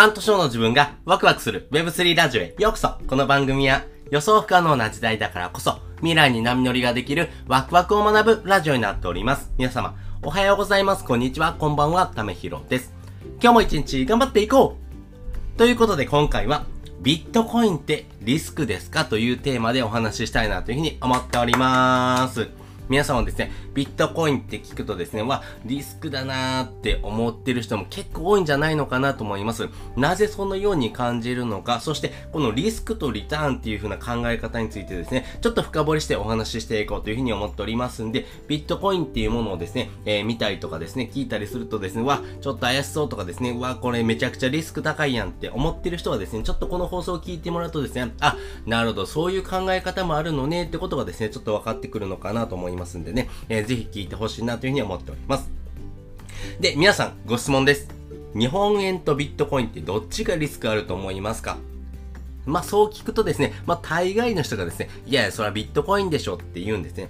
半年後の自分がワクワクする Web3 ラジオへようこそこの番組は予想不可能な時代だからこそ未来に波乗りができるワクワクを学ぶラジオになっております。皆様、おはようございます。こんにちは。こんばんは。ためひろです。今日も一日頑張っていこうということで今回はビットコインってリスクですか？というテーマでお話ししたいなというふうに思っております。皆さんはですね、ビットコインって聞くとですね、わ、リスクだなーって思ってる人も結構多いんじゃないのかなと思います。なぜそのように感じるのか、そしてこのリスクとリターンっていう風な考え方についてですね、ちょっと深掘りしてお話ししていこうという風に思っておりますんで、ビットコインっていうものをですね、えー、見たりとかですね、聞いたりするとですね、わ、ちょっと怪しそうとかですね、わ、これめちゃくちゃリスク高いやんって思ってる人はですね、ちょっとこの放送を聞いてもらうとですね、あ、なるほど、そういう考え方もあるのねってことがですね、ちょっと分かってくるのかなと思いますますんでね、えーえー、ぜひ聞いてほしいなというふうに思っております。で、皆さん、ご質問です。日本円とビットコインってどっちがリスクあると思いますか？まあ、そう聞くとですね、まあ、大概の人がですね、いやいや、それはビットコインでしょって言うんですね。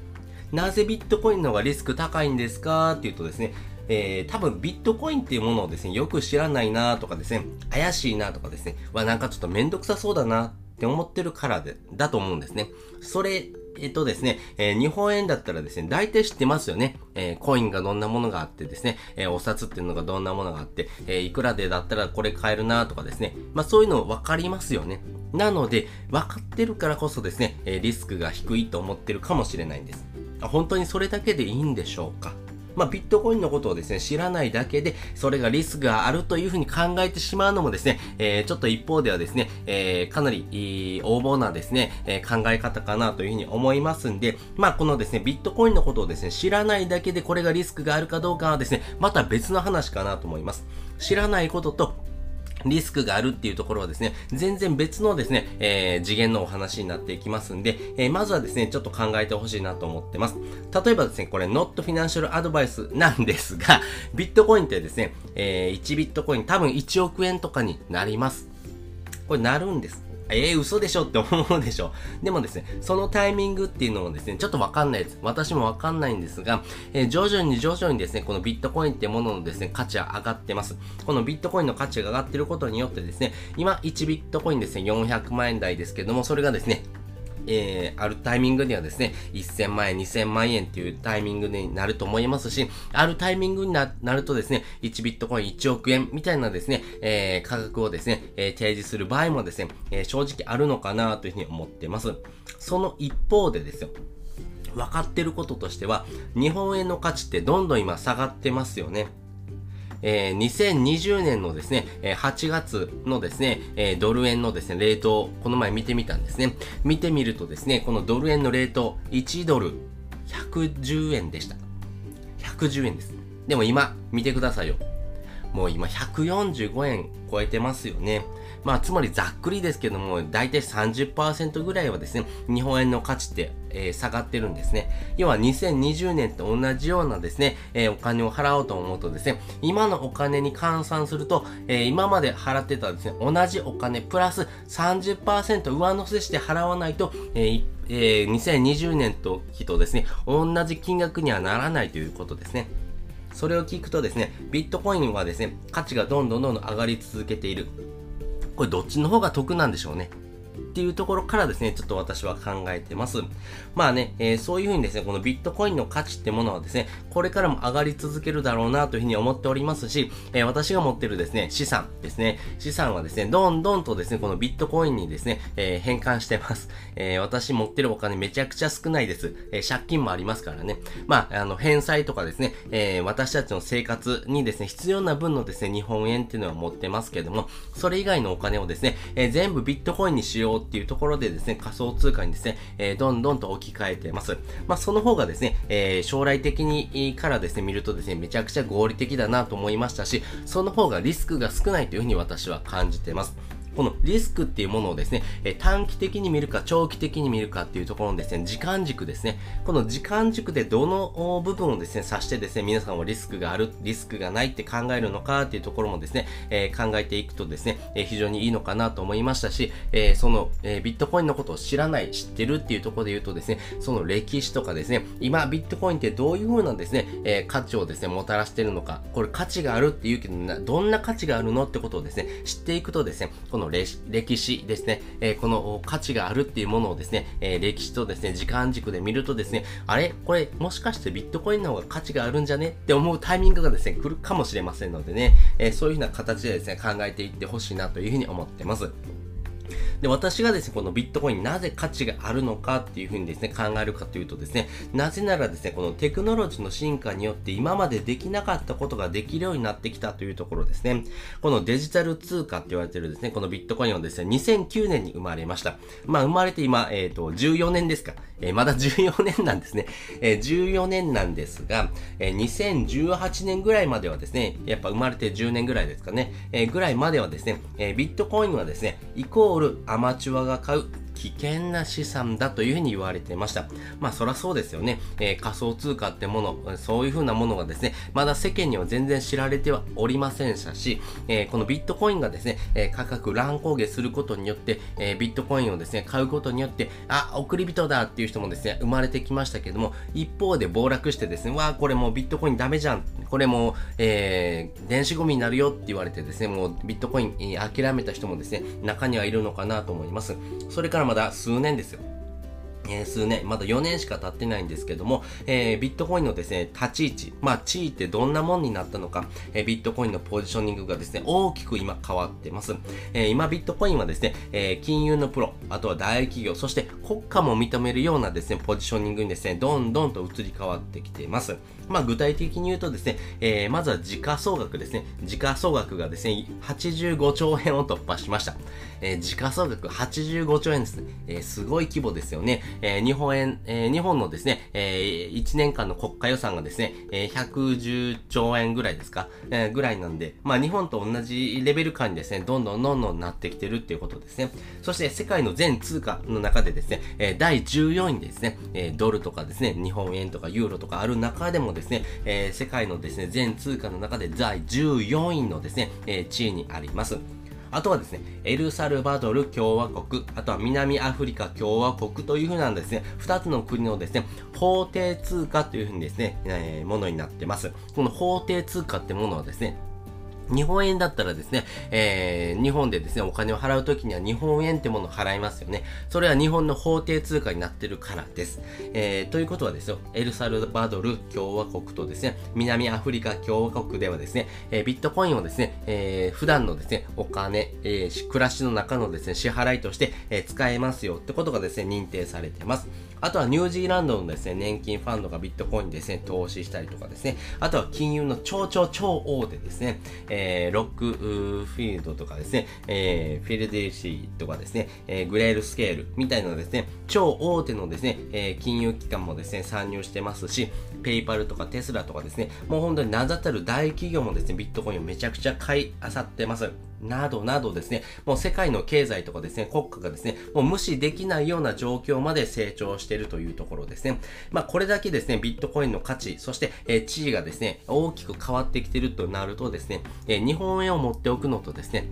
なぜビットコインの方がリスク高いんですか？っていうとですね、えー、多分ビットコインっていうものをですね、よく知らないなとかですね、怪しいなとかですね、はなんかちょっとめんどくさそうだなって思ってるからで、だと思うんですね。それえっとですね、えー、日本円だったらですね、大体知ってますよね。えー、コインがどんなものがあってですね、えー、お札っていうのがどんなものがあって、えいくらでだったらこれ買えるなとかですね。まあそういうの分かりますよね。なので、分かってるからこそですね、えリスクが低いと思ってるかもしれないんです。本当にそれだけでいいんでしょうか？まあ、ビットコインのことをですね、知らないだけで、それがリスクがあるというふうに考えてしまうのもですね、えー、ちょっと一方ではですね、えー、かなり、横暴なですね、えー、考え方かなというふうに思いますんで、まあ、このですね、ビットコインのことをですね、知らないだけでこれがリスクがあるかどうかはですね、また別の話かなと思います。知らないことと、リスクがあるっていうところはですね、全然別のですね、えー、次元のお話になっていきますんで、えー、まずはですね、ちょっと考えてほしいなと思ってます。例えばですね、これ、not financial advice なんですが、ビットコインってですね、えー、1ビットコイン多分1億円とかになります。これなるんです。えー、嘘でしょ？って思うでしょ？でもですね、そのタイミングっていうのもですね、ちょっとわかんないです。私もわかんないんですが、えー、徐々に徐々にですね、このビットコインってもののですね、価値は上がってます。このビットコインの価値が上がってることによってですね、今1ビットコインですね、400万円台ですけども、それがですね、えー、あるタイミングにはですね、1000万円、2000万円っていうタイミングになると思いますし、あるタイミングになるとですね、1ビットコイン1億円みたいなですね、えー、価格をですね、えー、提示する場合もですね、え正直あるのかなというふうに思ってます。その一方でですよ、分かってることとしては、日本円の価値ってどんどん今下がってますよね。えー、2020年のですね、8月のですね、えドル円のですね、レートをこの前見てみたんですね。見てみるとですね、このドル円のレート、1ドル110円でした。110円です。でも今、見てくださいよ。もう今145円超えてますよね。まあ、つまりざっくりですけども、だいたい30%ぐらいはですね、日本円の価値って、えー、下がってるんですね。要は2020年と同じようなですね、えー、お金を払おうと思うとですね、今のお金に換算すると、えー、今まで払ってたですね、同じお金プラス30%上乗せして払わないと、えーえー、2020年と期とですね、同じ金額にはならないということですね。それを聞くとですね、ビットコインはですね、価値がどんどんどんどん上がり続けている。これどっちの方が得なんでしょうね。っていうところからですね、ちょっと私は考えてます。まあね、えー、そういうふうにですね、このビットコインの価値ってものはですね、これからも上がり続けるだろうなというふうに思っておりますし、えー、私が持ってるですね、資産ですね、資産はですね、どんどんとですね、このビットコインにですね、えー、変換してます。え私持ってるお金めちゃくちゃ少ないです。え借金もありますからね。まあ、あの、返済とかですね、え私たちの生活にですね、必要な分のですね、日本円っていうのは持ってますけども、それ以外のお金をですね、え全部ビットコインにしようっていうところでですね、仮想通貨にですね、えー、どんどんと置き換えてます。まあ、その方がですね、えー、将来的にからですね、見るとですね、めちゃくちゃ合理的だなと思いましたし、その方がリスクが少ないというふうに私は感じてます。このリスクっていうものをですね、え短期的に見るか長期的に見るかっていうところのですね、時間軸ですね。この時間軸でどの部分をですね、指してですね、皆さんはリスクがある、リスクがないって考えるのかっていうところもですね、えー、考えていくとですね、えー、非常にいいのかなと思いましたし、えー、その、え、ビットコインのことを知らない、知ってるっていうところで言うとですね、その歴史とかですね、今ビットコインってどういう風なですね、え価値をですね、もたらしてるのか、これ価値があるって言うけど、どんな価値があるのってことをですね、知っていくとですね、このの歴史ですね、えこの価値があるっていうものをですね、え歴史とですね、時間軸で見るとですね、あれ？これもしかしてビットコインの方が価値があるんじゃね？って思うタイミングがですね、来るかもしれませんのでね、えそういうふうな形でですね、考えていってほしいなというふうに思ってます。で、私がですね、このビットコインなぜ価値があるのかっていうふうにですね、考えるかというとですね、なぜならですね、このテクノロジーの進化によって今までできなかったことができるようになってきたというところですね。このデジタル通貨って言われてるですね、このビットコインはですね、2009年に生まれました。まあ、生まれて今、えっ、ー、と、14年ですか。え、まだ14年なんですね。え、14年なんですが、え、2018年ぐらいまではですね、やっぱ生まれて10年ぐらいですかね、え、ぐらいまではですね、え、ビットコインはですね、イコールアマチュアが買う危険な資産だというふうに言われていました。まあそらそうですよね。えー、仮想通貨ってもの、そういうふうなものがですね、まだ世間には全然知られてはおりませんし、えー、このビットコインがですね、えー、価格乱高下することによって、えビットコインをですね、買うことによって、あ、送り人だっていう人もですね、生まれてきましたけども、一方で暴落してですね、わあ、これもうビットコインダメじゃん。これもう、え電子ゴミになるよって言われてですね、もうビットコイン、諦めた人もですね、中にはいるのかなと思います。それからまだ数年ですよ。え、数年、まだ4年しか経ってないんですけども、えー、ビットコインのですね、立ち位置、まあ、地位ってどんなもんになったのか、えー、ビットコインのポジショニングがですね、大きく今変わってます。え今、ビットコインはですね、え金融のプロ、あとは大企業、そして国家も認めるようなですね、ポジショニングにですね、どんどんと移り変わってきています。まあ、具体的に言うとですね、えまずは時価総額ですね。時価総額がですね、85兆円を突破しました。え時価総額85兆円ですね。えすごい規模ですよね。え、日本円、え、日本のですね、え、1年間の国家予算がですね、えー、110兆円ぐらいですか、え、ぐらいなんで、まあ日本と同じレベル感にですね、どんどんどんどんなってきてるっていうことですね。そして世界の全通貨の中でですね、え、第14位ですね、え、ドルとかですね、日本円とかユーロとかある中でもですね、ですねえー、世界のですね、全通貨の中で第14位のですね、えー、地位にあります。あとはですね、エルサルバドル共和国、あとは南アフリカ共和国というふうなんですね、二つの国のですね、法定通貨というふうにですね、えー、ものになってます。この法定通貨ってものはですね、日本円だったらですね、えー、日本でですね、お金を払うときには日本円ってものを払いますよね。それは日本の法定通貨になってるからです。えー、ということはですよ、エルサルバドル共和国とですね、南アフリカ共和国ではですね、えー、ビットコインをですね、えー、普段のですね、お金、えー、暮らしの中のですね、支払いとして、えー、使えますよってことがですね、認定されてます。あとはニュージーランドのですね、年金ファンドがビットコインですね、投資したりとかですね、あとは金融の超超超大手ですね、えー、ロックフィールドとかですね、えー、フィルデルシーとかですね、えー、グレールスケールみたいなですね、超大手のですね、えー、金融機関もですね、参入してますし、ペイパルとかテスラとかですね、もう本当に名だたる大企業もですね、ビットコインをめちゃくちゃ買い漁ってます。などなどですね、もう世界の経済とかですね、国家がですね、もう無視できないような状況まで成長しているというところですね。まあこれだけですね、ビットコインの価値、そして、え、地位がですね、大きく変わってきてるとなるとですね、え、日本円を持っておくのとですね、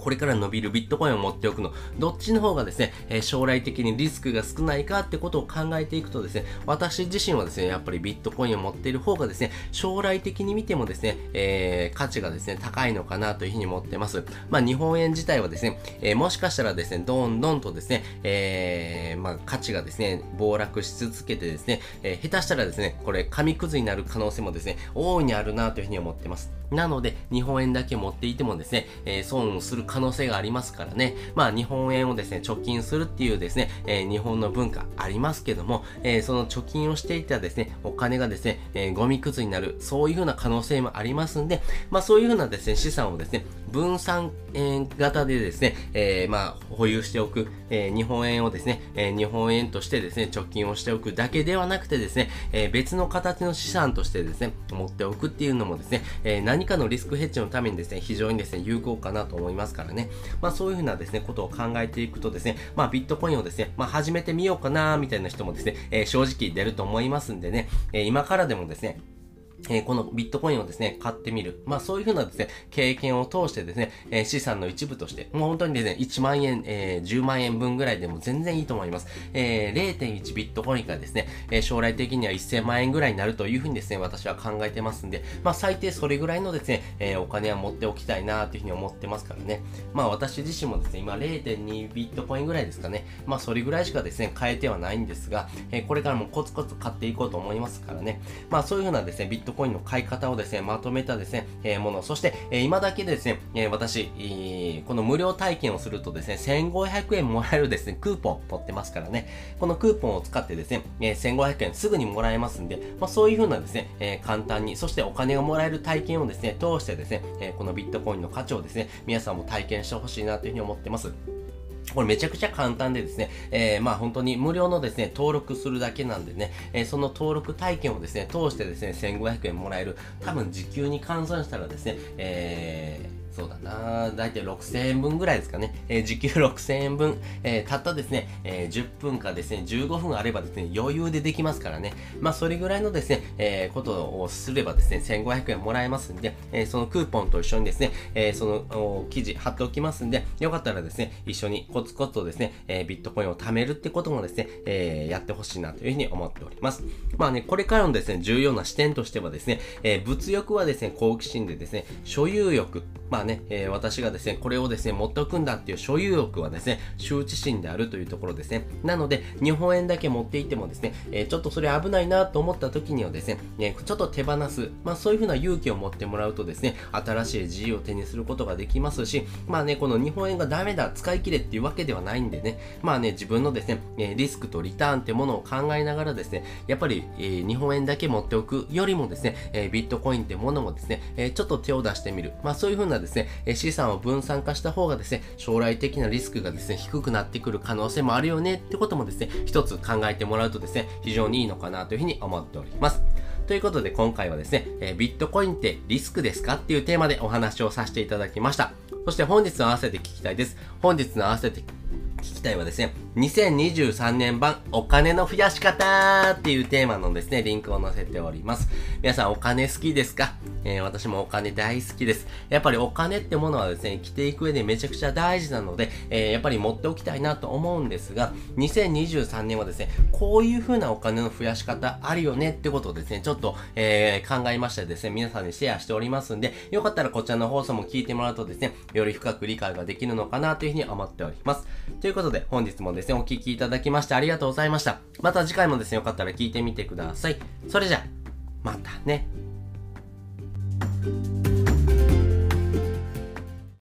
これから伸びるビットコインを持っておくの、どっちの方がですね、え将来的にリスクが少ないかってことを考えていくとですね、私自身はですね、やっぱりビットコインを持っている方がですね、将来的に見てもですね、えー、価値がですね、高いのかなというふうに思ってます。まあ、日本円自体はですね、えー、もしかしたらですね、どんどんとですね、えー、まあ、価値がですね、暴落し続けてですね、え下手したらですね、これ、紙くずになる可能性もですね、大いにあるなというふうに思ってます。なので、日本円だけ持っていてもですね、え損する可能性がありますからね。まあ日本円をですね、貯金するっていうですね、えー、日本の文化ありますけども、えー、その貯金をしていたですね、お金がですね、えー、ゴミくずになる、そういうふうな可能性もありますんで、まあそういうふうなですね、資産をですね、分散、型でですね、えまあ保有しておく、え日本円をですね、え日本円としてですね、貯金をしておくだけではなくてですね、え別の形の資産としてですね、持っておくっていうのもですね、え何かのリスクヘッジのためにですね、非常にですね、有効かなと思いますからね。まあそういうふうなですね、ことを考えていくとですね、まあビットコインをですね、まあ始めてみようかな、みたいな人もですね、えー、正直出ると思いますんでね、えー、今からでもですね、えー、このビットコインをですね、買ってみる。まあそういうふうなですね、経験を通してですね、えー、資産の一部として、もう本当にですね、1万円、えー、10万円分ぐらいでも全然いいと思います。えー、0.1ビットコインがですね、え将来的には1000万円ぐらいになるというふうにですね、私は考えてますんで、まあ最低それぐらいのですね、えお金は持っておきたいなというふうに思ってますからね。まあ私自身もですね、今0.2ビットコインぐらいですかね。まあそれぐらいしかですね、買えてはないんですが、えこれからもコツコツ買っていこうと思いますからね。まあそういうふうなですね、ビットットコインの買い方をですね、まとめたですね、えー、もの、そして、えー、今だけですね、えー、私、えー、この無料体験をするとですね、1500円もらえるですね、クーポン取ってますからね、このクーポンを使ってですね、えー、1500円すぐにもらえますんで、まあ、そういう風なですね、えー、簡単に、そしてお金がもらえる体験をですね、通してですね、えー、このビットコインの価値をですね、皆さんも体験してほしいなというふうに思ってます。これめちゃくちゃ簡単でですね、えー、まあ本当に無料のですね、登録するだけなんでね、えー、その登録体験をですね、通してですね、1500円もらえる、多分時給に換算したらですね、えーそうだなだいたい6000円分ぐらいですかね。えー、時給6000円分、えー、たったですね、えー、10分かですね、15分あればですね、余裕でできますからね。まあ、それぐらいのですね、え、ことをすればですね、1500円もらえますんで、え、そのクーポンと一緒にですね、え、その記事貼っておきますんで、よかったらですね、一緒にコツコツとですね、え、ビットコインを貯めるってこともですね、え、やってほしいなというふうに思っております。まあね、これからのですね、重要な視点としてはですね、え、物欲はですね、好奇心でですね、所有欲、まあね、えー、私がですね、これをですね、持っておくんだっていう所有欲はですね、羞恥心であるというところですね。なので、日本円だけ持っていてもですね、えー、ちょっとそれ危ないなと思った時にはですね、ねちょっと手放す、まあそういうふうな勇気を持ってもらうとですね、新しい自由を手にすることができますし、まあね、この日本円がダメだ、使い切れっていうわけではないんでね、まあね、自分のですね、えリスクとリターンってものを考えながらですね、やっぱり、えー、日本円だけ持っておくよりもですね、え、ビットコインってものもですね、え、ちょっと手を出してみる。まあそういうふうなですね、え資産を分散化した方がですね、将来的なリスクがですね、低くなってくる可能性もあるよねってこともですね、一つ考えてもらうとですね、非常にいいのかなというふうに思っております。ということで今回はですね、えビットコインってリスクですかっていうテーマでお話をさせていただきました。そして本日の合わせて聞きたいです。本日の合わせて聞きたいはですね、2023年版お金の増やし方っていうテーマのですね、リンクを載せております。皆さんお金好きですか？えー、私もお金大好きです。やっぱりお金ってものはですね、生きていく上でめちゃくちゃ大事なので、えー、やっぱり持っておきたいなと思うんですが、2023年はですね、こういう風なお金の増やし方あるよねってことをですね、ちょっと、えー、考えましてですね、皆さんにシェアしておりますんで、よかったらこちらの放送も聞いてもらうとですね、より深く理解ができるのかなというふうに思っております。ということで、本日もですね、お聴きいただきましてありがとうございました。また次回もですね、よかったら聞いてみてください。それじゃ、またね。Bye.